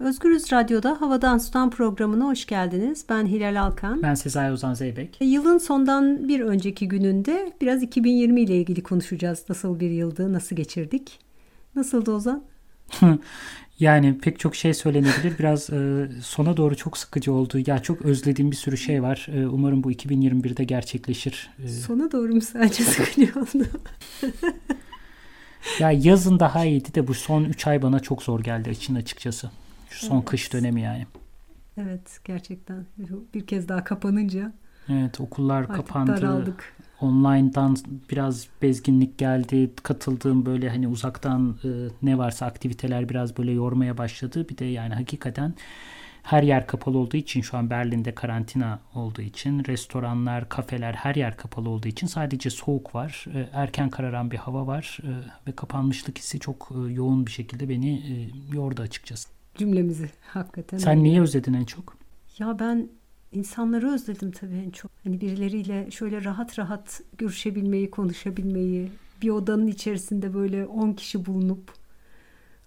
Özgürüz Radyo'da Havadan Sudan programına hoş geldiniz. Ben Hilal Alkan. Ben Sezai Ozan Zeybek. Yılın sondan bir önceki gününde biraz 2020 ile ilgili konuşacağız. Nasıl bir yıldı, nasıl geçirdik? Nasıldı Ozan? yani pek çok şey söylenebilir. Biraz e, sona doğru çok sıkıcı oldu. Ya çok özlediğim bir sürü şey var. E, umarım bu 2021'de gerçekleşir. E, sona doğru mu sadece sıkıcı oldu? ya yazın daha iyiydi de bu son 3 ay bana çok zor geldi için açıkçası. Şu son evet. kış dönemi yani. Evet gerçekten bir kez daha kapanınca. Evet okullar kapandı. Daraldık. Online'dan biraz bezginlik geldi. Katıldığım böyle hani uzaktan e, ne varsa aktiviteler biraz böyle yormaya başladı. Bir de yani hakikaten her yer kapalı olduğu için şu an Berlin'de karantina olduğu için restoranlar, kafeler her yer kapalı olduğu için sadece soğuk var. E, erken kararan bir hava var e, ve kapanmışlık hissi çok e, yoğun bir şekilde beni yordu açıkçası cümlemizi hakikaten. Sen neyi özledin en çok? Ya ben insanları özledim tabii en çok. Hani birileriyle şöyle rahat rahat görüşebilmeyi, konuşabilmeyi, bir odanın içerisinde böyle 10 kişi bulunup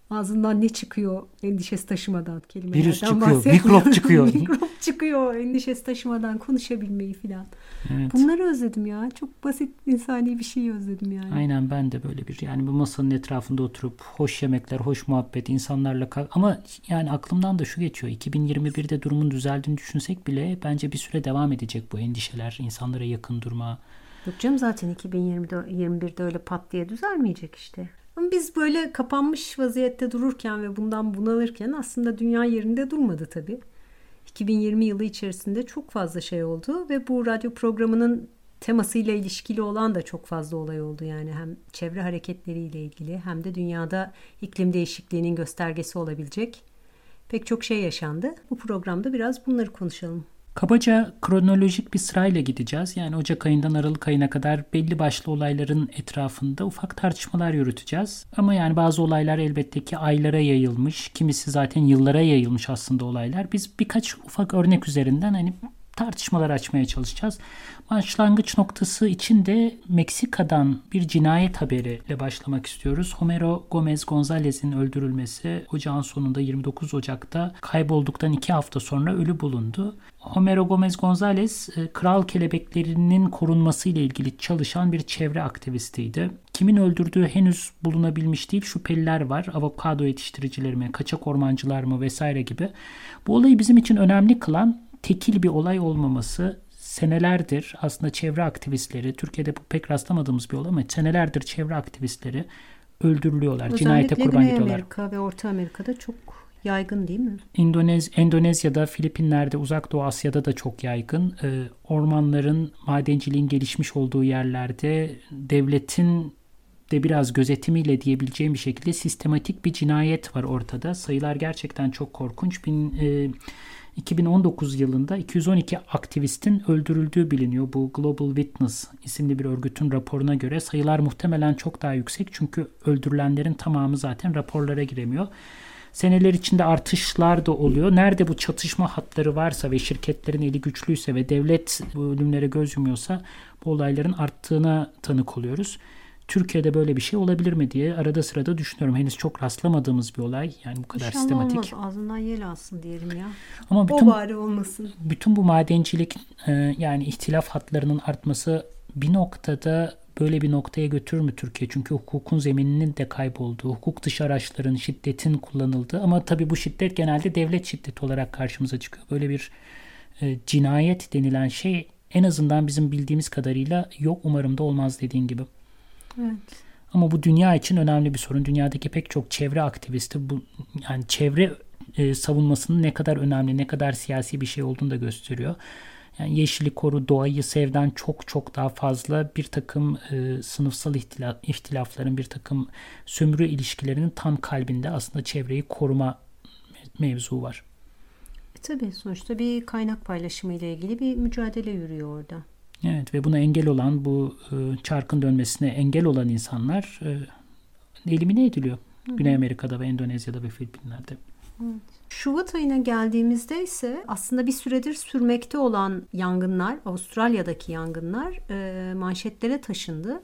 ağzından ne çıkıyor endişesi taşımadan kelimelerden Virüs çıkıyor, mikrop çıkıyor. mikrop çıkıyor endişesi taşımadan konuşabilmeyi filan. Evet. Bunları özledim ya. Çok basit insani bir şeyi özledim yani. Aynen ben de böyle bir yani bu masanın etrafında oturup hoş yemekler, hoş muhabbet insanlarla kal ama yani aklımdan da şu geçiyor. 2021'de durumun düzeldiğini düşünsek bile bence bir süre devam edecek bu endişeler, insanlara yakın durma. Yok canım zaten 2021'de öyle pat diye düzelmeyecek işte. Ama biz böyle kapanmış vaziyette dururken ve bundan bunalırken aslında dünya yerinde durmadı tabii. 2020 yılı içerisinde çok fazla şey oldu ve bu radyo programının temasıyla ilişkili olan da çok fazla olay oldu yani hem çevre hareketleriyle ilgili hem de dünyada iklim değişikliğinin göstergesi olabilecek pek çok şey yaşandı. Bu programda biraz bunları konuşalım. Kabaca kronolojik bir sırayla gideceğiz. Yani Ocak ayından Aralık ayına kadar belli başlı olayların etrafında ufak tartışmalar yürüteceğiz. Ama yani bazı olaylar elbette ki aylara yayılmış. Kimisi zaten yıllara yayılmış aslında olaylar. Biz birkaç ufak örnek üzerinden hani tartışmalar açmaya çalışacağız. Başlangıç noktası için de Meksika'dan bir cinayet haberiyle başlamak istiyoruz. Homero Gomez Gonzalez'in öldürülmesi ocağın sonunda 29 Ocak'ta kaybolduktan iki hafta sonra ölü bulundu. Homero Gomez Gonzalez e, kral kelebeklerinin korunması ile ilgili çalışan bir çevre aktivistiydi. Kimin öldürdüğü henüz bulunabilmiş değil. Şüpheliler var. Avokado yetiştiricileri mi, kaçak ormancılar mı vesaire gibi. Bu olayı bizim için önemli kılan tekil bir olay olmaması senelerdir aslında çevre aktivistleri, Türkiye'de bu pek rastlamadığımız bir olay ama senelerdir çevre aktivistleri öldürülüyorlar, Özellikle cinayete kurban Güney gidiyorlar. Amerika ve Orta Amerika'da çok yaygın değil mi? İndonez Endonezya'da, Filipinler'de, Uzak Doğu Asya'da da çok yaygın. Ee, ormanların, madenciliğin gelişmiş olduğu yerlerde devletin de biraz gözetimiyle diyebileceğim bir şekilde sistematik bir cinayet var ortada. Sayılar gerçekten çok korkunç. Bin, e, 2019 yılında 212 aktivistin öldürüldüğü biliniyor. Bu Global Witness isimli bir örgütün raporuna göre sayılar muhtemelen çok daha yüksek çünkü öldürülenlerin tamamı zaten raporlara giremiyor. Seneler içinde artışlar da oluyor. Nerede bu çatışma hatları varsa ve şirketlerin eli güçlüyse ve devlet bu ölümlere göz yumuyorsa bu olayların arttığına tanık oluyoruz. Türkiye'de böyle bir şey olabilir mi diye arada sırada düşünüyorum. Henüz çok rastlamadığımız bir olay. Yani bu kadar İnşallah sistematik. olmaz. Ağzından yel alsın diyelim ya. Ama bütün, o bari olmasın. Bütün bu madencilik e, yani ihtilaf hatlarının artması bir noktada böyle bir noktaya götürür mü Türkiye? Çünkü hukukun zemininin de kaybolduğu, hukuk dışı araçların, şiddetin kullanıldığı ama tabii bu şiddet genelde devlet şiddeti olarak karşımıza çıkıyor. Böyle bir e, cinayet denilen şey en azından bizim bildiğimiz kadarıyla yok umarım da olmaz dediğin gibi. Evet. Ama bu dünya için önemli bir sorun. Dünyadaki pek çok çevre aktivisti bu yani çevre e, savunmasının ne kadar önemli, ne kadar siyasi bir şey olduğunu da gösteriyor. Yani yeşili koru, doğayı sevden çok çok daha fazla bir takım e, sınıfsal ihtilaf, ihtilafların, bir takım sömürü ilişkilerinin tam kalbinde aslında çevreyi koruma mevzu var. E, tabii sonuçta bir kaynak paylaşımı ile ilgili bir mücadele yürüyor orada. Evet ve buna engel olan bu e, çarkın dönmesine engel olan insanlar e, elimine ediliyor. Hı. Güney Amerika'da ve Endonezya'da ve Filipinler'de. Evet. Şubat ayına geldiğimizde ise aslında bir süredir sürmekte olan yangınlar, Avustralya'daki yangınlar manşetlere taşındı.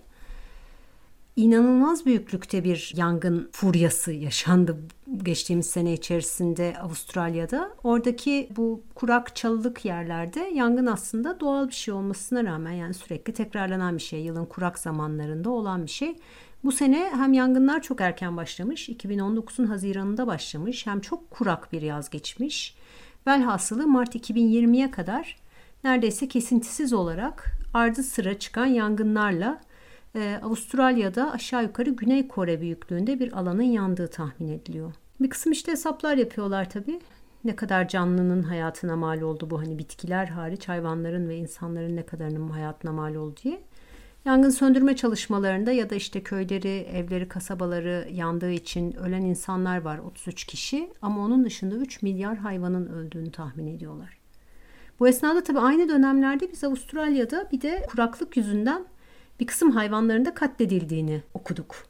İnanılmaz büyüklükte bir yangın furyası yaşandı geçtiğimiz sene içerisinde Avustralya'da. Oradaki bu kurak çalılık yerlerde yangın aslında doğal bir şey olmasına rağmen yani sürekli tekrarlanan bir şey. Yılın kurak zamanlarında olan bir şey. Bu sene hem yangınlar çok erken başlamış, 2019'un Haziran'ında başlamış, hem çok kurak bir yaz geçmiş. Velhasılı Mart 2020'ye kadar neredeyse kesintisiz olarak ardı sıra çıkan yangınlarla e, Avustralya'da aşağı yukarı Güney Kore büyüklüğünde bir alanın yandığı tahmin ediliyor. Bir kısım işte hesaplar yapıyorlar tabii. Ne kadar canlının hayatına mal oldu bu hani bitkiler hariç hayvanların ve insanların ne kadarının hayatına mal oldu diye. Yangın söndürme çalışmalarında ya da işte köyleri, evleri, kasabaları yandığı için ölen insanlar var 33 kişi ama onun dışında 3 milyar hayvanın öldüğünü tahmin ediyorlar. Bu esnada tabii aynı dönemlerde biz Avustralya'da bir de kuraklık yüzünden bir kısım hayvanların da katledildiğini okuduk.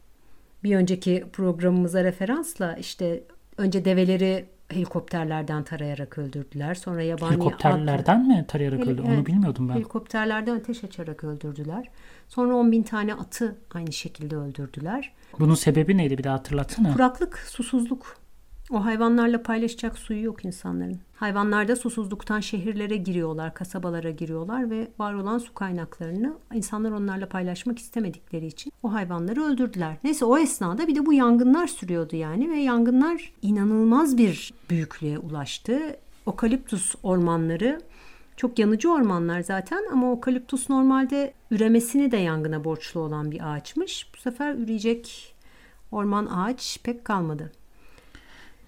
Bir önceki programımıza referansla işte önce develeri helikopterlerden tarayarak öldürdüler. Sonra yabani Helikopterlerden at... mi tarayarak öldürdüler? Onu bilmiyordum ben. Helikopterlerden ateş açarak öldürdüler. Sonra 10 bin tane atı aynı şekilde öldürdüler. Bunun sebebi neydi bir daha hatırlatsana. Kuraklık, susuzluk. O hayvanlarla paylaşacak suyu yok insanların. Hayvanlar da susuzluktan şehirlere giriyorlar, kasabalara giriyorlar ve var olan su kaynaklarını insanlar onlarla paylaşmak istemedikleri için o hayvanları öldürdüler. Neyse o esnada bir de bu yangınlar sürüyordu yani ve yangınlar inanılmaz bir büyüklüğe ulaştı. Okaliptus ormanları çok yanıcı ormanlar zaten ama okaliptus normalde üremesini de yangına borçlu olan bir ağaçmış. Bu sefer üreyecek orman ağaç pek kalmadı.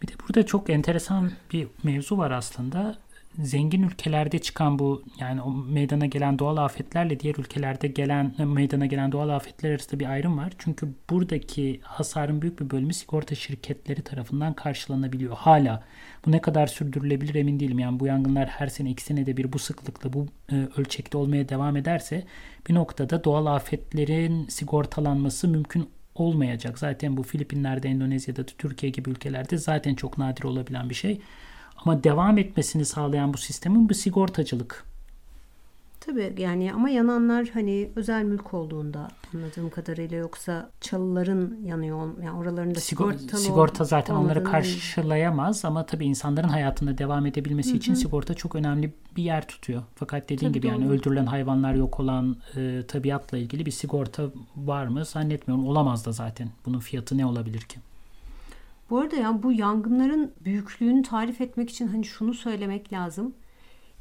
Bir de burada çok enteresan bir mevzu var aslında. Zengin ülkelerde çıkan bu yani o meydana gelen doğal afetlerle diğer ülkelerde gelen meydana gelen doğal afetler arasında bir ayrım var. Çünkü buradaki hasarın büyük bir bölümü sigorta şirketleri tarafından karşılanabiliyor. Hala bu ne kadar sürdürülebilir emin değilim. Yani bu yangınlar her sene iki senede bir bu sıklıkla bu e, ölçekte olmaya devam ederse bir noktada doğal afetlerin sigortalanması mümkün olmayacak. Zaten bu Filipinler'de, Endonezya'da, Türkiye gibi ülkelerde zaten çok nadir olabilen bir şey. Ama devam etmesini sağlayan bu sistemin bir sigortacılık Tabii yani ama yananlar hani özel mülk olduğunda anladığım kadarıyla yoksa çalıların yanıyor yani oralarında Sigor, sigortalı sigorta zaten onları karşılayamaz ama tabii insanların hayatında devam edebilmesi Hı-hı. için sigorta çok önemli bir yer tutuyor. Fakat dediğin tabii gibi doğru. yani öldürülen hayvanlar yok olan e, tabiatla ilgili bir sigorta var mı zannetmiyorum. Olamaz da zaten. Bunun fiyatı ne olabilir ki? Bu arada ya bu yangınların büyüklüğünü tarif etmek için hani şunu söylemek lazım.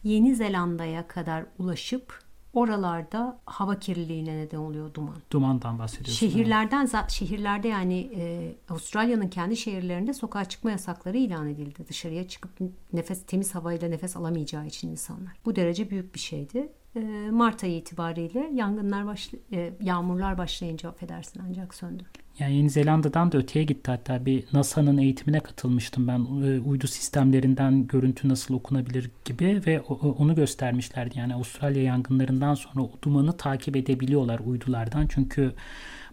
Yeni Zelanda'ya kadar ulaşıp oralarda hava kirliliğine neden oluyor duman. Dumandan bahsediyorsun. Şehirlerden yani. şehirlerde yani e, Avustralya'nın kendi şehirlerinde sokağa çıkma yasakları ilan edildi. Dışarıya çıkıp nefes temiz havayla nefes alamayacağı için insanlar. Bu derece büyük bir şeydi. E, Mart ayı itibariyle yangınlar başla, e, yağmurlar başlayınca affedersin ancak söndü. Yani Yeni Zelanda'dan da öteye gitti hatta bir NASA'nın eğitimine katılmıştım ben e, uydu sistemlerinden görüntü nasıl okunabilir gibi ve onu göstermişlerdi. Yani Avustralya yangınlarından sonra dumanı takip edebiliyorlar uydulardan çünkü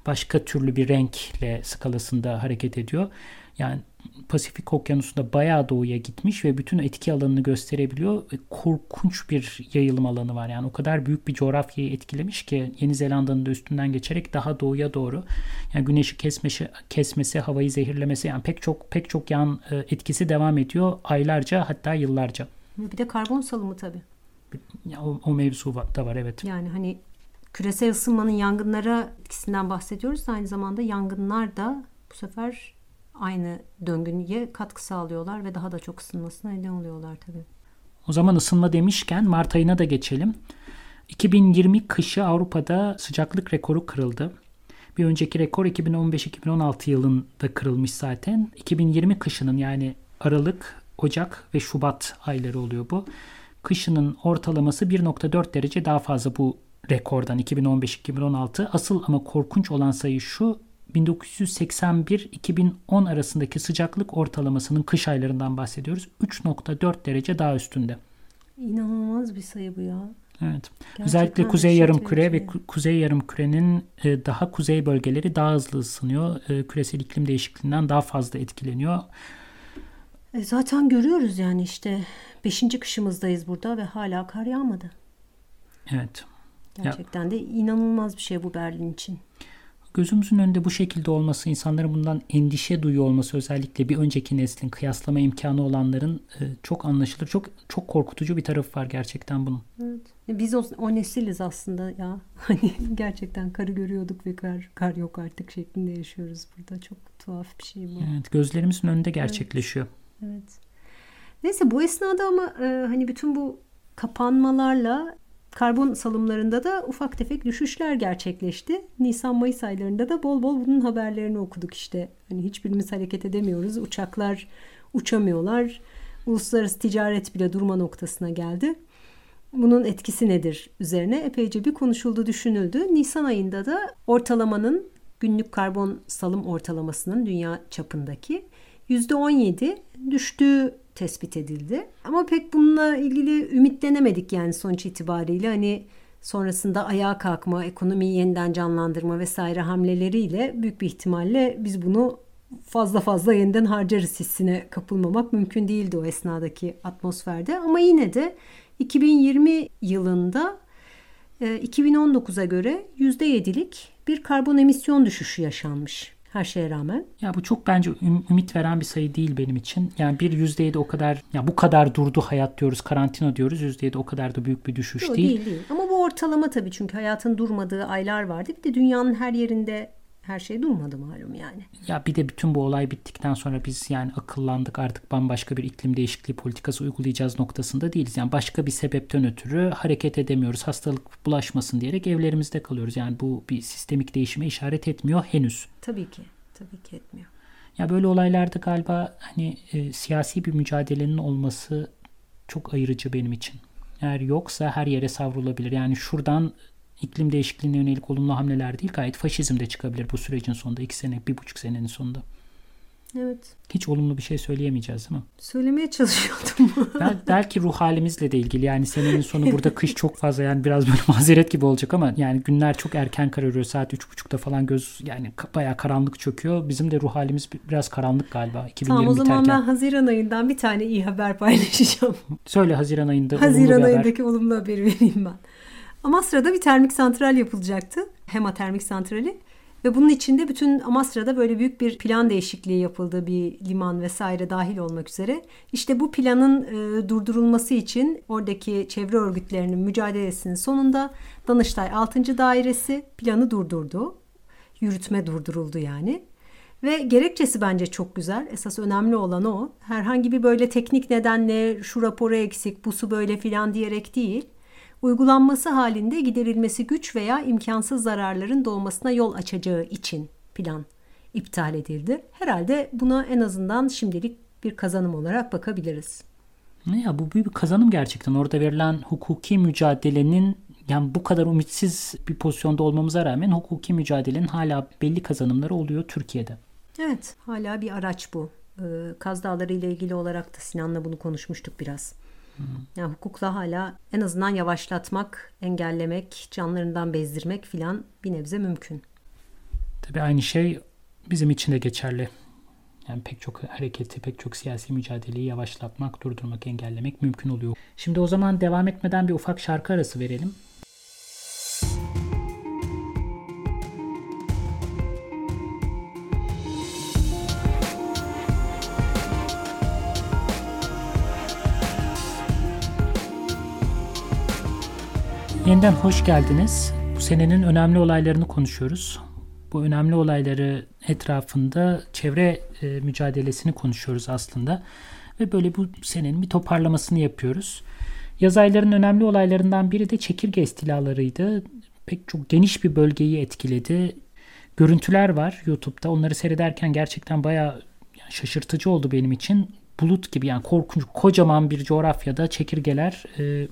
başka türlü bir renkle skalasında hareket ediyor. Yani Pasifik Okyanusu'nda bayağı doğuya gitmiş ve bütün etki alanını gösterebiliyor. Ve korkunç bir yayılım alanı var. Yani o kadar büyük bir coğrafyayı etkilemiş ki Yeni Zelanda'nın da üstünden geçerek daha doğuya doğru. Yani güneşi kesmesi, kesmesi, havayı zehirlemesi yani pek çok pek çok yan e, etkisi devam ediyor aylarca hatta yıllarca. Bir de karbon salımı tabii. Ya, o, o mevzu da var evet. Yani hani küresel ısınmanın yangınlara etkisinden bahsediyoruz. Aynı zamanda yangınlar da bu sefer aynı döngüye katkı sağlıyorlar ve daha da çok ısınmasına neden oluyorlar tabii. O zaman ısınma demişken Mart ayına da geçelim. 2020 kışı Avrupa'da sıcaklık rekoru kırıldı. Bir önceki rekor 2015-2016 yılında kırılmış zaten. 2020 kışının yani Aralık, Ocak ve Şubat ayları oluyor bu. Kışının ortalaması 1.4 derece daha fazla bu rekordan 2015-2016. Asıl ama korkunç olan sayı şu 1981-2010 arasındaki sıcaklık ortalamasının kış aylarından bahsediyoruz. 3.4 derece daha üstünde. İnanılmaz bir sayı bu ya. Evet. Gerçekten Özellikle kuzey yarım küre ve kuzey yarım kürenin e, daha kuzey bölgeleri daha hızlı ısınıyor. E, küresel iklim değişikliğinden daha fazla etkileniyor. E zaten görüyoruz yani işte 5. kışımızdayız burada ve hala kar yağmadı. Evet. Gerçekten ya. de inanılmaz bir şey bu Berlin için. Gözümüzün önünde bu şekilde olması, insanların bundan endişe duyuyor olması özellikle bir önceki neslin kıyaslama imkanı olanların e, çok anlaşılır. Çok çok korkutucu bir tarafı var gerçekten bunun. Evet. Biz o, o nesiliz aslında ya. Hani gerçekten karı görüyorduk ve kar, kar yok artık şeklinde yaşıyoruz burada. Çok tuhaf bir şey bu. Evet, gözlerimizin önünde gerçekleşiyor. Evet. evet. Neyse bu esnada ama e, hani bütün bu kapanmalarla Karbon salımlarında da ufak tefek düşüşler gerçekleşti. Nisan-Mayıs aylarında da bol bol bunun haberlerini okuduk işte. Hani hiçbirimiz hareket edemiyoruz. Uçaklar uçamıyorlar. Uluslararası ticaret bile durma noktasına geldi. Bunun etkisi nedir üzerine epeyce bir konuşuldu, düşünüldü. Nisan ayında da ortalamanın günlük karbon salım ortalamasının dünya çapındaki %17 düştüğü tespit edildi. Ama pek bununla ilgili ümitlenemedik yani sonuç itibariyle hani sonrasında ayağa kalkma, ekonomiyi yeniden canlandırma vesaire hamleleriyle büyük bir ihtimalle biz bunu fazla fazla yeniden harcarız hissine kapılmamak mümkün değildi o esnadaki atmosferde. Ama yine de 2020 yılında 2019'a e, göre %7'lik bir karbon emisyon düşüşü yaşanmış her şeye rağmen. Ya bu çok bence ümit veren bir sayı değil benim için. Yani bir %7 o kadar ya bu kadar durdu hayat diyoruz, karantina diyoruz. %7 o kadar da büyük bir düşüş Yok, değil. Değil değil. Ama bu ortalama tabii çünkü hayatın durmadığı aylar vardı. Bir de dünyanın her yerinde her şey durmadı malum yani. Ya bir de bütün bu olay bittikten sonra biz yani akıllandık artık bambaşka bir iklim değişikliği politikası uygulayacağız noktasında değiliz. Yani başka bir sebepten ötürü hareket edemiyoruz. Hastalık bulaşmasın diyerek evlerimizde kalıyoruz. Yani bu bir sistemik değişime işaret etmiyor henüz. Tabii ki. Tabii ki etmiyor. Ya böyle olaylarda galiba hani e, siyasi bir mücadelenin olması çok ayırıcı benim için. Eğer yoksa her yere savrulabilir. Yani şuradan iklim değişikliğine yönelik olumlu hamleler değil gayet faşizm de çıkabilir bu sürecin sonunda. iki sene, bir buçuk senenin sonunda. Evet. Hiç olumlu bir şey söyleyemeyeceğiz değil mi? Söylemeye çalışıyordum. Bel, belki ruh halimizle de ilgili. Yani senenin sonu burada kış çok fazla yani biraz böyle mazeret gibi olacak ama yani günler çok erken kararıyor. Saat üç buçukta falan göz yani bayağı karanlık çöküyor. Bizim de ruh halimiz biraz karanlık galiba 2020 Tamam o zaman biterken. ben Haziran ayından bir tane iyi haber paylaşacağım. Söyle Haziran ayında Haziran olumlu ayındaki haber. olumlu haberi vereyim ben. Amasra'da bir termik santral yapılacaktı. Hema termik santrali. Ve bunun içinde bütün Amasra'da böyle büyük bir plan değişikliği yapıldı. Bir liman vesaire dahil olmak üzere. İşte bu planın e, durdurulması için oradaki çevre örgütlerinin mücadelesinin sonunda Danıştay 6. Dairesi planı durdurdu. Yürütme durduruldu yani. Ve gerekçesi bence çok güzel. Esas önemli olan o. Herhangi bir böyle teknik nedenle şu raporu eksik, bu su böyle filan diyerek değil uygulanması halinde giderilmesi güç veya imkansız zararların doğmasına yol açacağı için plan iptal edildi. Herhalde buna en azından şimdilik bir kazanım olarak bakabiliriz. Ne ya bu büyük bir kazanım gerçekten. Orada verilen hukuki mücadelenin yani bu kadar ümitsiz bir pozisyonda olmamıza rağmen hukuki mücadelenin hala belli kazanımları oluyor Türkiye'de. Evet hala bir araç bu. Ee, Kaz Dağları ile ilgili olarak da Sinan'la bunu konuşmuştuk biraz. Yani hukukla hala en azından yavaşlatmak, engellemek, canlarından bezdirmek filan bir nebze mümkün. Tabii aynı şey bizim için de geçerli. Yani pek çok hareketi, pek çok siyasi mücadeleyi yavaşlatmak, durdurmak, engellemek mümkün oluyor. Şimdi o zaman devam etmeden bir ufak şarkı arası verelim. Yeniden hoş geldiniz. Bu senenin önemli olaylarını konuşuyoruz. Bu önemli olayları etrafında çevre e, mücadelesini konuşuyoruz aslında. Ve böyle bu senenin bir toparlamasını yapıyoruz. Yaz aylarının önemli olaylarından biri de çekirge istilalarıydı. Pek çok geniş bir bölgeyi etkiledi. Görüntüler var YouTube'da. Onları seyrederken gerçekten bayağı şaşırtıcı oldu benim için. Bulut gibi yani korkunç kocaman bir coğrafyada çekirgeler e,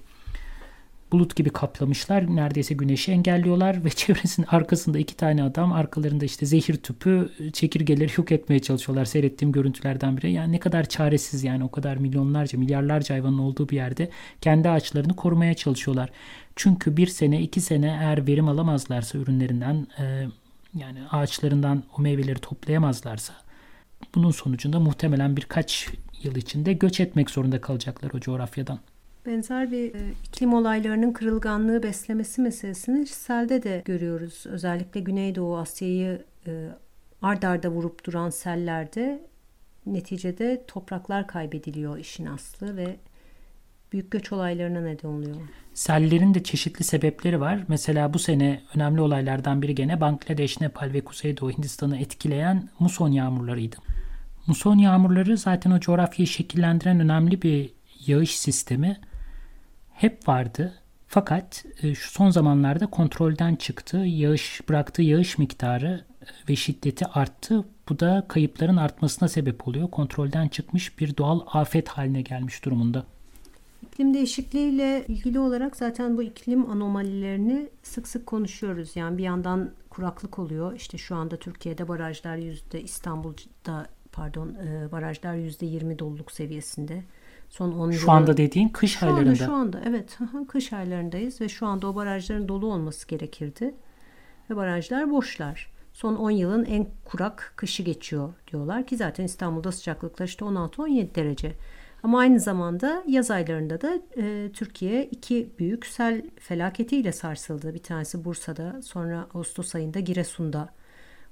bulut gibi kaplamışlar. Neredeyse güneşi engelliyorlar ve çevresinin arkasında iki tane adam arkalarında işte zehir tüpü çekirgeleri yok etmeye çalışıyorlar. Seyrettiğim görüntülerden biri. Yani ne kadar çaresiz yani o kadar milyonlarca milyarlarca hayvanın olduğu bir yerde kendi ağaçlarını korumaya çalışıyorlar. Çünkü bir sene iki sene eğer verim alamazlarsa ürünlerinden e, yani ağaçlarından o meyveleri toplayamazlarsa bunun sonucunda muhtemelen birkaç yıl içinde göç etmek zorunda kalacaklar o coğrafyadan. Benzer bir e, iklim olaylarının kırılganlığı beslemesi meselesini selde de görüyoruz. Özellikle Güneydoğu Asya'yı e, ard arda vurup duran sellerde neticede topraklar kaybediliyor işin aslı ve büyük göç olaylarına neden oluyor. Sellerin de çeşitli sebepleri var. Mesela bu sene önemli olaylardan biri gene Bangladeş, Nepal ve Kuzeydoğu Hindistan'ı etkileyen muson yağmurlarıydı. Muson yağmurları zaten o coğrafyayı şekillendiren önemli bir yağış sistemi hep vardı. Fakat e, şu son zamanlarda kontrolden çıktı. Yağış bıraktığı yağış miktarı e, ve şiddeti arttı. Bu da kayıpların artmasına sebep oluyor. Kontrolden çıkmış bir doğal afet haline gelmiş durumunda. İklim değişikliğiyle ilgili olarak zaten bu iklim anomalilerini sık sık konuşuyoruz. Yani bir yandan kuraklık oluyor. İşte şu anda Türkiye'de barajlar yüzde İstanbul'da pardon e, barajlar yüzde yirmi doluluk seviyesinde. Son 10 Şu anda dediğin kış şu aylarında. Anda, şu anda evet kış aylarındayız ve şu anda o barajların dolu olması gerekirdi. Ve barajlar boşlar. Son 10 yılın en kurak kışı geçiyor diyorlar ki zaten İstanbul'da sıcaklıklar işte 16-17 derece. Ama aynı zamanda yaz aylarında da e, Türkiye iki büyük sel felaketiyle sarsıldı. Bir tanesi Bursa'da sonra Ağustos ayında Giresun'da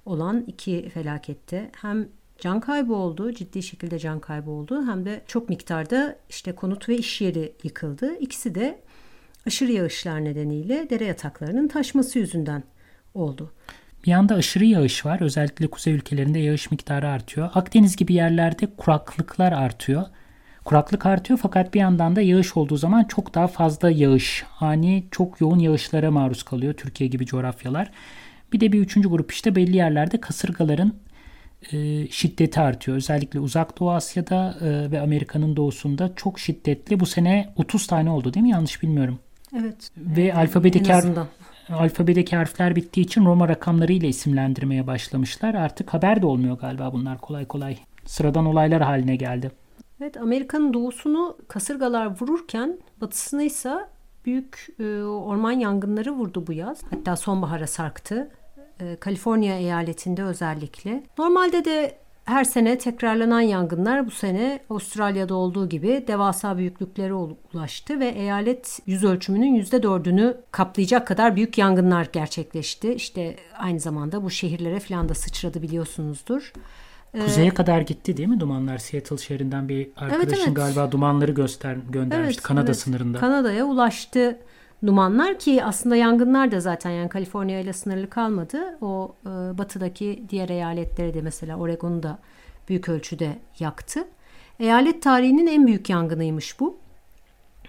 olan iki felakette hem can kaybı oldu, ciddi şekilde can kaybı oldu hem de çok miktarda işte konut ve iş yeri yıkıldı. İkisi de aşırı yağışlar nedeniyle dere yataklarının taşması yüzünden oldu. Bir yanda aşırı yağış var. Özellikle kuzey ülkelerinde yağış miktarı artıyor. Akdeniz gibi yerlerde kuraklıklar artıyor. Kuraklık artıyor fakat bir yandan da yağış olduğu zaman çok daha fazla yağış, ani çok yoğun yağışlara maruz kalıyor Türkiye gibi coğrafyalar. Bir de bir üçüncü grup işte belli yerlerde kasırgaların e, şiddeti artıyor. Özellikle Uzak Doğu Asya'da e, ve Amerika'nın doğusunda çok şiddetli. Bu sene 30 tane oldu değil mi? Yanlış bilmiyorum. Evet. Ve evet, alfabedeki, harf, alfabedeki harfler bittiği için Roma rakamları ile isimlendirmeye başlamışlar. Artık haber de olmuyor galiba bunlar kolay kolay. Sıradan olaylar haline geldi. Evet Amerika'nın doğusunu kasırgalar vururken batısını ise büyük e, orman yangınları vurdu bu yaz. Hatta sonbahara sarktı. E, Kaliforniya eyaletinde özellikle. Normalde de her sene tekrarlanan yangınlar bu sene Avustralya'da olduğu gibi devasa büyüklüklere ulaştı ve eyalet yüz ölçümünün yüzde dördünü kaplayacak kadar büyük yangınlar gerçekleşti. İşte aynı zamanda bu şehirlere falan da sıçradı biliyorsunuzdur. Kuzeye ee, kadar gitti değil mi dumanlar? Seattle şehrinden bir arkadaşın evet, evet. galiba dumanları göster göndermişti evet, Kanada evet. sınırında. Kanada'ya ulaştı dumanlar ki aslında yangınlar da zaten yani Kaliforniya ile sınırlı kalmadı. O e, batıdaki diğer eyaletleri de mesela Oregon'u da büyük ölçüde yaktı. Eyalet tarihinin en büyük yangınıymış bu.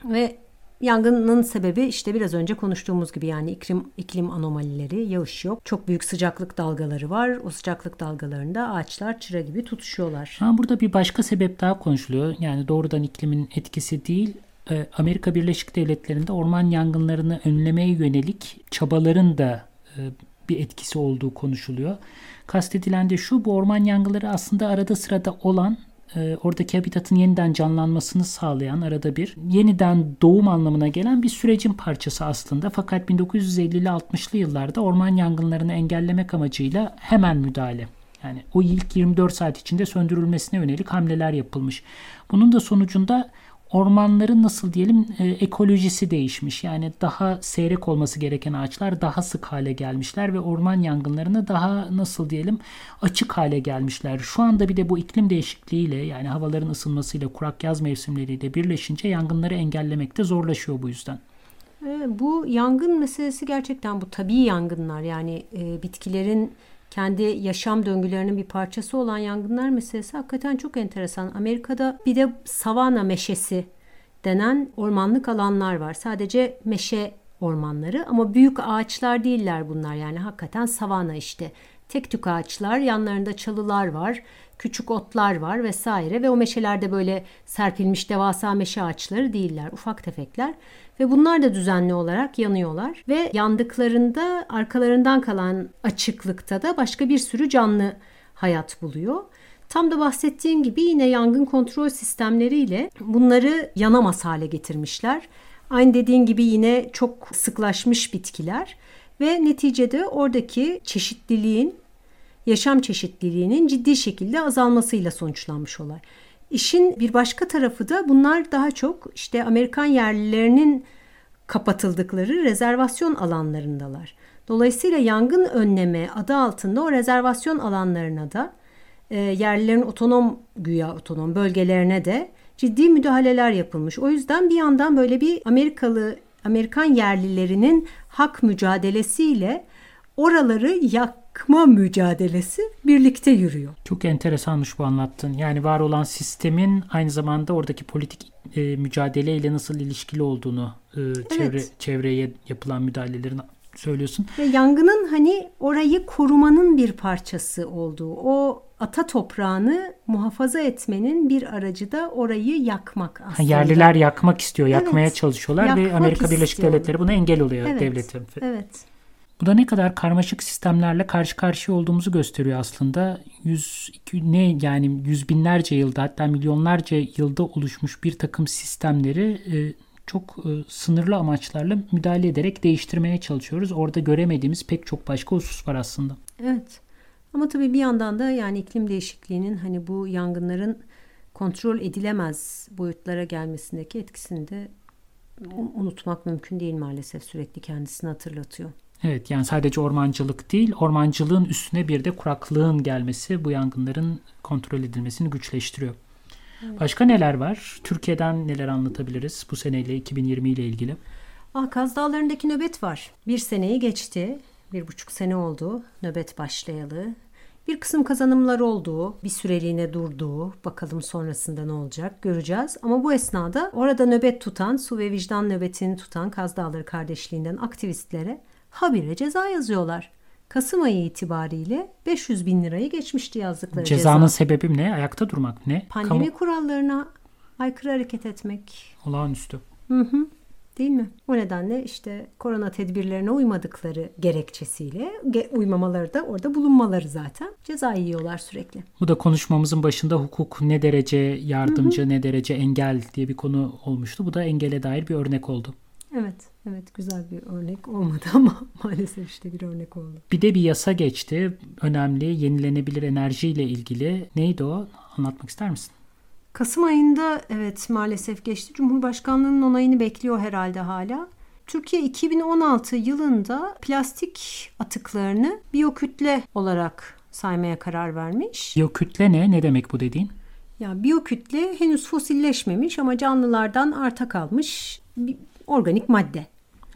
Ve Yangının sebebi işte biraz önce konuştuğumuz gibi yani iklim, iklim anomalileri, yağış yok. Çok büyük sıcaklık dalgaları var. O sıcaklık dalgalarında ağaçlar çıra gibi tutuşuyorlar. Ha, burada bir başka sebep daha konuşuluyor. Yani doğrudan iklimin etkisi değil. E, Amerika Birleşik Devletleri'nde orman yangınlarını önlemeye yönelik çabaların da e, bir etkisi olduğu konuşuluyor. Kastedilen de şu bu orman yangınları aslında arada sırada olan e, oradaki habitatın yeniden canlanmasını sağlayan arada bir yeniden doğum anlamına gelen bir sürecin parçası aslında. Fakat 1950'li 60'lı yıllarda orman yangınlarını engellemek amacıyla hemen müdahale. Yani o ilk 24 saat içinde söndürülmesine yönelik hamleler yapılmış. Bunun da sonucunda ormanların nasıl diyelim e, ekolojisi değişmiş. Yani daha seyrek olması gereken ağaçlar daha sık hale gelmişler ve orman yangınlarına daha nasıl diyelim açık hale gelmişler. Şu anda bir de bu iklim değişikliğiyle yani havaların ısınmasıyla kurak yaz mevsimleriyle birleşince yangınları engellemek de zorlaşıyor bu yüzden. bu yangın meselesi gerçekten bu tabii yangınlar yani e, bitkilerin kendi yaşam döngülerinin bir parçası olan yangınlar meselesi hakikaten çok enteresan. Amerika'da bir de savana meşesi denen ormanlık alanlar var. Sadece meşe ormanları ama büyük ağaçlar değiller bunlar yani hakikaten savana işte. Tek tük ağaçlar, yanlarında çalılar var, küçük otlar var vesaire ve o meşelerde böyle serpilmiş devasa meşe ağaçları değiller, ufak tefekler. Ve bunlar da düzenli olarak yanıyorlar. Ve yandıklarında arkalarından kalan açıklıkta da başka bir sürü canlı hayat buluyor. Tam da bahsettiğim gibi yine yangın kontrol sistemleriyle bunları yanamaz hale getirmişler. Aynı dediğin gibi yine çok sıklaşmış bitkiler ve neticede oradaki çeşitliliğin, yaşam çeşitliliğinin ciddi şekilde azalmasıyla sonuçlanmış olay. İşin bir başka tarafı da bunlar daha çok işte Amerikan yerlilerinin kapatıldıkları rezervasyon alanlarındalar. Dolayısıyla yangın önleme adı altında o rezervasyon alanlarına da e, yerlilerin otonom güya otonom bölgelerine de ciddi müdahaleler yapılmış. O yüzden bir yandan böyle bir Amerikalı Amerikan yerlilerinin hak mücadelesiyle oraları yakma mücadelesi birlikte yürüyor. Çok enteresanmış bu anlattın. Yani var olan sistemin aynı zamanda oradaki politik e, mücadeleyle nasıl ilişkili olduğunu, e, çevre evet. çevreye yapılan müdahalelerin söylüyorsun. Ve yangının hani orayı korumanın bir parçası olduğu, o ata toprağını muhafaza etmenin bir aracı da orayı yakmak aslında. Ha, yerliler yakmak istiyor, yakmaya evet, çalışıyorlar yakmak ve Amerika Birleşik istiyorlar. Devletleri buna engel oluyor evet, devletin. Evet. Bu da ne kadar karmaşık sistemlerle karşı karşıya olduğumuzu gösteriyor aslında. Yüz, ne yani yüz binlerce yılda hatta milyonlarca yılda oluşmuş bir takım sistemleri e, çok e, sınırlı amaçlarla müdahale ederek değiştirmeye çalışıyoruz. Orada göremediğimiz pek çok başka husus var aslında. Evet. Ama tabii bir yandan da yani iklim değişikliğinin hani bu yangınların kontrol edilemez boyutlara gelmesindeki etkisini de unutmak mümkün değil maalesef sürekli kendisini hatırlatıyor. Evet yani sadece ormancılık değil ormancılığın üstüne bir de kuraklığın gelmesi bu yangınların kontrol edilmesini güçleştiriyor. Başka neler var? Türkiye'den neler anlatabiliriz bu seneyle 2020 ile ilgili? Ah, Kaz Dağları'ndaki nöbet var. Bir seneyi geçti. Bir buçuk sene oldu nöbet başlayalı. Bir kısım kazanımlar oldu, bir süreliğine durdu. Bakalım sonrasında ne olacak göreceğiz. Ama bu esnada orada nöbet tutan, su ve vicdan nöbetini tutan Kaz Dağları kardeşliğinden aktivistlere habire ceza yazıyorlar. Kasım ayı itibariyle 500 bin lirayı geçmişti yazdıkları Cezanın ceza. sebebi ne? Ayakta durmak ne? Pandemi Kamu... kurallarına aykırı hareket etmek. Olağanüstü. Hı hı. Değil mi? O nedenle işte korona tedbirlerine uymadıkları gerekçesiyle uymamaları da orada bulunmaları zaten ceza yiyorlar sürekli. Bu da konuşmamızın başında hukuk ne derece yardımcı hı hı. ne derece engel diye bir konu olmuştu. Bu da engele dair bir örnek oldu. Evet, evet güzel bir örnek olmadı ama maalesef işte bir örnek oldu. Bir de bir yasa geçti. Önemli yenilenebilir enerji ile ilgili. Neydi o? Anlatmak ister misin? Kasım ayında evet maalesef geçti. Cumhurbaşkanlığının onayını bekliyor herhalde hala. Türkiye 2016 yılında plastik atıklarını biyokütle olarak saymaya karar vermiş. Biyokütle ne? Ne demek bu dediğin? Ya biyokütle henüz fosilleşmemiş ama canlılardan arta kalmış bir organik madde.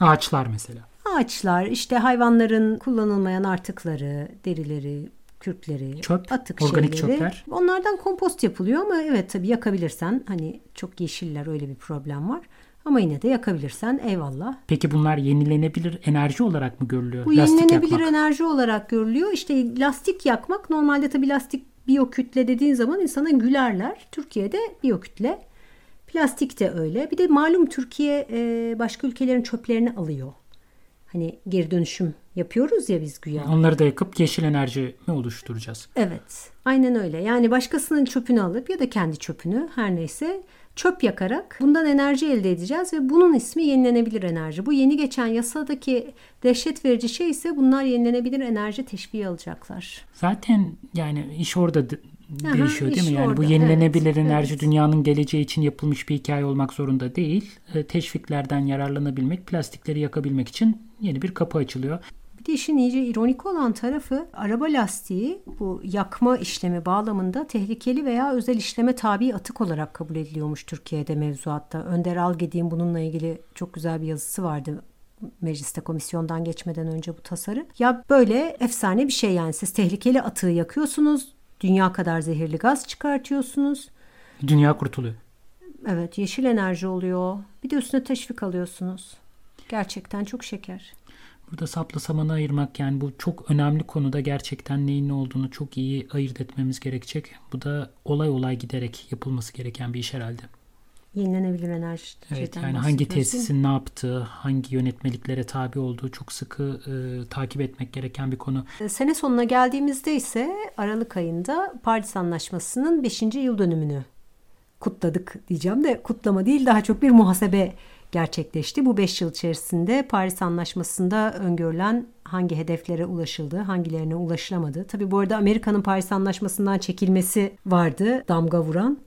Ağaçlar mesela. Ağaçlar, işte hayvanların kullanılmayan artıkları, derileri, kürkleri, Çöp, atık organik şeyleri. çöpler. Onlardan kompost yapılıyor ama evet tabii yakabilirsen hani çok yeşiller öyle bir problem var. Ama yine de yakabilirsen eyvallah. Peki bunlar yenilenebilir enerji olarak mı görülüyor? Bu lastik yenilenebilir yakmak. enerji olarak görülüyor. İşte lastik yakmak normalde tabii lastik biyokütle dediğin zaman insana gülerler. Türkiye'de biyokütle Plastik de öyle. Bir de malum Türkiye e, başka ülkelerin çöplerini alıyor. Hani geri dönüşüm yapıyoruz ya biz güya. Onları da yakıp yeşil enerji mi oluşturacağız? Evet. Aynen öyle. Yani başkasının çöpünü alıp ya da kendi çöpünü her neyse çöp yakarak bundan enerji elde edeceğiz ve bunun ismi yenilenebilir enerji. Bu yeni geçen yasadaki dehşet verici şey ise bunlar yenilenebilir enerji teşviği alacaklar. Zaten yani iş orada değişiyor değil mi? Yani orada. bu yenilenebilir evet, enerji evet. dünyanın geleceği için yapılmış bir hikaye olmak zorunda değil. E, teşviklerden yararlanabilmek, plastikleri yakabilmek için yeni bir kapı açılıyor. Bir de işin iyice ironik olan tarafı araba lastiği bu yakma işlemi bağlamında tehlikeli veya özel işleme tabi atık olarak kabul ediliyormuş Türkiye'de mevzuatta. Önder Algedi'nin bununla ilgili çok güzel bir yazısı vardı mecliste komisyondan geçmeden önce bu tasarı. Ya böyle efsane bir şey yani siz tehlikeli atığı yakıyorsunuz Dünya kadar zehirli gaz çıkartıyorsunuz. Dünya kurtuluyor. Evet yeşil enerji oluyor. Bir de üstüne teşvik alıyorsunuz. Gerçekten çok şeker. Burada sapla samanı ayırmak yani bu çok önemli konuda gerçekten neyin ne olduğunu çok iyi ayırt etmemiz gerekecek. Bu da olay olay giderek yapılması gereken bir iş herhalde yenilenebilir enerji Evet yani hangi tesisin ne yaptığı, hangi yönetmeliklere tabi olduğu çok sıkı e, takip etmek gereken bir konu. E, sene sonuna geldiğimizde ise Aralık ayında Paris Anlaşması'nın 5. yıl dönümünü kutladık diyeceğim de kutlama değil daha çok bir muhasebe gerçekleşti. Bu 5 yıl içerisinde Paris Anlaşması'nda öngörülen hangi hedeflere ulaşıldı, hangilerine ulaşılamadı. Tabi bu arada Amerika'nın Paris Anlaşması'ndan çekilmesi vardı damga vuran.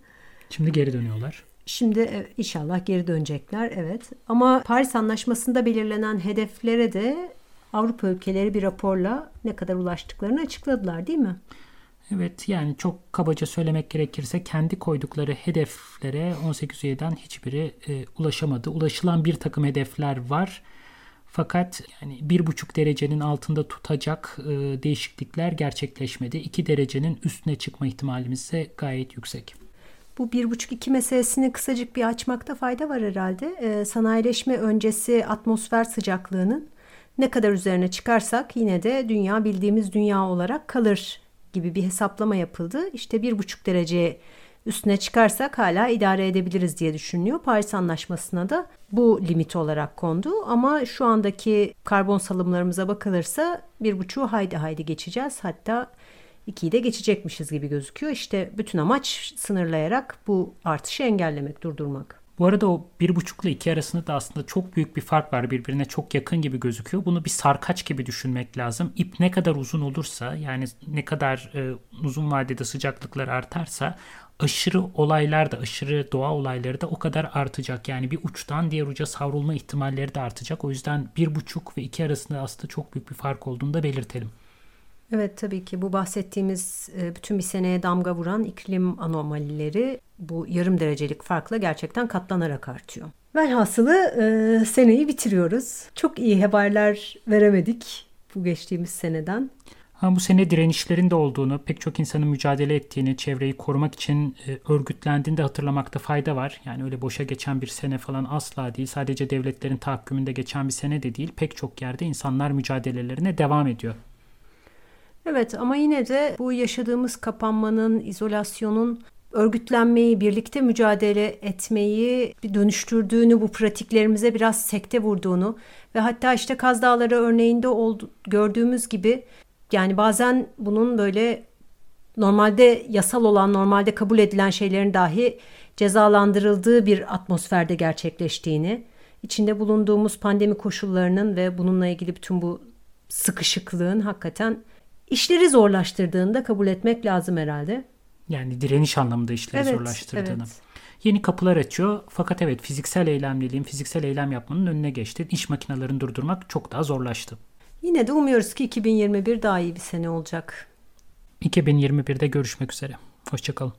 Şimdi geri dönüyorlar. Şimdi e, inşallah geri dönecekler evet. Ama Paris Anlaşması'nda belirlenen hedeflere de Avrupa ülkeleri bir raporla ne kadar ulaştıklarını açıkladılar değil mi? Evet yani çok kabaca söylemek gerekirse kendi koydukları hedeflere 18 üyeden hiçbiri e, ulaşamadı. Ulaşılan bir takım hedefler var. Fakat yani bir buçuk derecenin altında tutacak e, değişiklikler gerçekleşmedi. 2 derecenin üstüne çıkma ihtimalimiz ise gayet yüksek. Bu bir buçuk iki meselesini kısacık bir açmakta fayda var herhalde. E, sanayileşme öncesi atmosfer sıcaklığının ne kadar üzerine çıkarsak yine de dünya bildiğimiz dünya olarak kalır gibi bir hesaplama yapıldı. İşte bir buçuk derece üstüne çıkarsak hala idare edebiliriz diye düşünülüyor. Paris Anlaşması'na da bu limit olarak kondu. Ama şu andaki karbon salımlarımıza bakılırsa bir buçuğu haydi haydi geçeceğiz. Hatta ikiyi de geçecekmişiz gibi gözüküyor. İşte bütün amaç sınırlayarak bu artışı engellemek, durdurmak. Bu arada o bir buçukla iki arasında da aslında çok büyük bir fark var. Birbirine çok yakın gibi gözüküyor. Bunu bir sarkaç gibi düşünmek lazım. İp ne kadar uzun olursa yani ne kadar e, uzun vadede sıcaklıklar artarsa aşırı olaylar da aşırı doğa olayları da o kadar artacak. Yani bir uçtan diğer uca savrulma ihtimalleri de artacak. O yüzden bir buçuk ve iki arasında aslında çok büyük bir fark olduğunu da belirtelim. Evet tabii ki bu bahsettiğimiz e, bütün bir seneye damga vuran iklim anomalileri bu yarım derecelik farkla gerçekten katlanarak artıyor. Velhasılı e, seneyi bitiriyoruz. Çok iyi haberler veremedik bu geçtiğimiz seneden. Ha, bu sene direnişlerin de olduğunu, pek çok insanın mücadele ettiğini, çevreyi korumak için e, örgütlendiğini de hatırlamakta fayda var. Yani öyle boşa geçen bir sene falan asla değil. Sadece devletlerin tahakkümünde geçen bir sene de değil. Pek çok yerde insanlar mücadelelerine devam ediyor. Evet ama yine de bu yaşadığımız kapanmanın, izolasyonun örgütlenmeyi, birlikte mücadele etmeyi bir dönüştürdüğünü, bu pratiklerimize biraz sekte vurduğunu ve hatta işte Kaz Dağları örneğinde oldu, gördüğümüz gibi yani bazen bunun böyle normalde yasal olan, normalde kabul edilen şeylerin dahi cezalandırıldığı bir atmosferde gerçekleştiğini, içinde bulunduğumuz pandemi koşullarının ve bununla ilgili bütün bu sıkışıklığın hakikaten işleri zorlaştırdığını da kabul etmek lazım herhalde. Yani direniş anlamında işleri evet, zorlaştırdığını. Evet. Yeni kapılar açıyor. Fakat evet fiziksel eylemliliğin, fiziksel eylem yapmanın önüne geçti. İş makinelerini durdurmak çok daha zorlaştı. Yine de umuyoruz ki 2021 daha iyi bir sene olacak. 2021'de görüşmek üzere. Hoşçakalın.